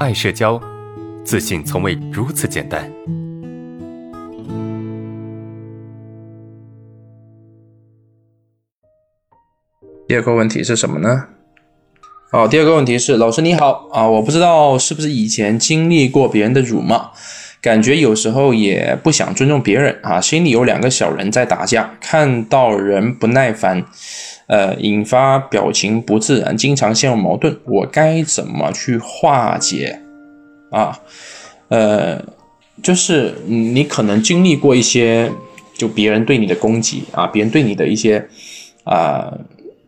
爱社交，自信从未如此简单。第二个问题是什么呢？好，第二个问题是，老师你好啊，我不知道是不是以前经历过别人的辱骂，感觉有时候也不想尊重别人啊，心里有两个小人在打架，看到人不耐烦。呃，引发表情不自然，经常陷入矛盾，我该怎么去化解？啊，呃，就是你可能经历过一些，就别人对你的攻击啊，别人对你的一些啊，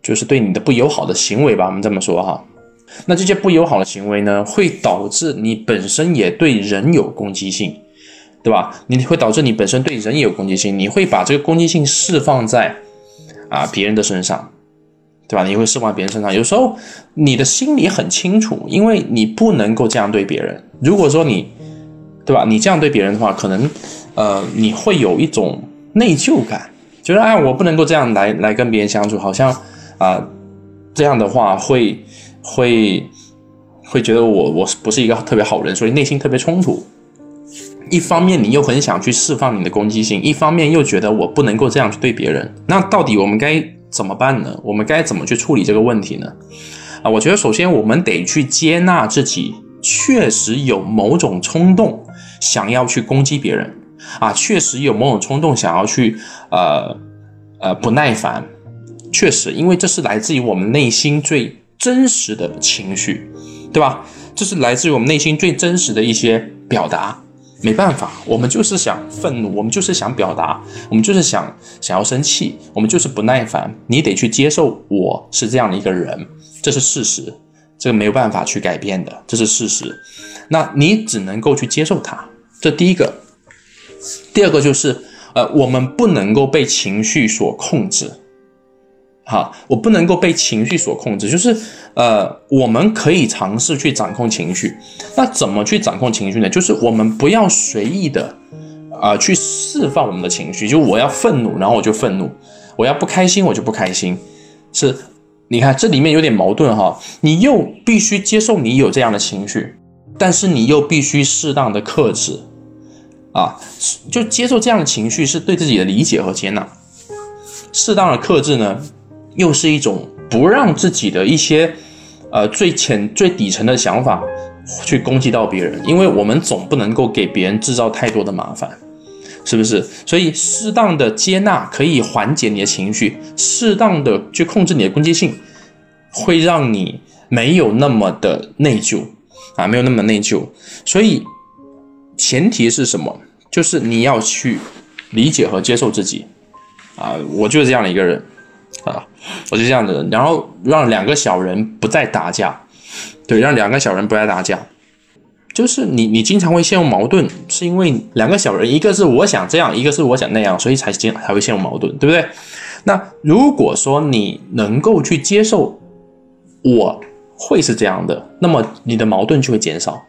就是对你的不友好的行为吧，我们这么说哈。那这些不友好的行为呢，会导致你本身也对人有攻击性，对吧？你会导致你本身对人也有攻击性，你会把这个攻击性释放在。啊，别人的身上，对吧？你会释放别人身上。有时候你的心里很清楚，因为你不能够这样对别人。如果说你，对吧？你这样对别人的话，可能，呃，你会有一种内疚感，觉得哎，我不能够这样来来跟别人相处，好像啊，这样的话会会会觉得我我不是一个特别好人，所以内心特别冲突。一方面你又很想去释放你的攻击性，一方面又觉得我不能够这样去对别人。那到底我们该怎么办呢？我们该怎么去处理这个问题呢？啊，我觉得首先我们得去接纳自己确实有某种冲动想要去攻击别人，啊，确实有某种冲动想要去呃呃不耐烦，确实，因为这是来自于我们内心最真实的情绪，对吧？这是来自于我们内心最真实的一些表达。没办法，我们就是想愤怒，我们就是想表达，我们就是想想要生气，我们就是不耐烦。你得去接受我是这样的一个人，这是事实，这个没有办法去改变的，这是事实。那你只能够去接受它，这第一个。第二个就是，呃，我们不能够被情绪所控制。哈，我不能够被情绪所控制，就是呃，我们可以尝试去掌控情绪。那怎么去掌控情绪呢？就是我们不要随意的啊去释放我们的情绪。就我要愤怒，然后我就愤怒；我要不开心，我就不开心。是，你看这里面有点矛盾哈。你又必须接受你有这样的情绪，但是你又必须适当的克制啊。就接受这样的情绪是对自己的理解和接纳，适当的克制呢？又是一种不让自己的一些，呃，最浅、最底层的想法去攻击到别人，因为我们总不能够给别人制造太多的麻烦，是不是？所以适当的接纳可以缓解你的情绪，适当的去控制你的攻击性，会让你没有那么的内疚啊，没有那么内疚。所以前提是什么？就是你要去理解和接受自己啊，我就是这样的一个人。啊，我就这样的，然后让两个小人不再打架，对，让两个小人不再打架，就是你，你经常会陷入矛盾，是因为两个小人，一个是我想这样，一个是我想那样，所以才陷才会陷入矛盾，对不对？那如果说你能够去接受我会是这样的，那么你的矛盾就会减少，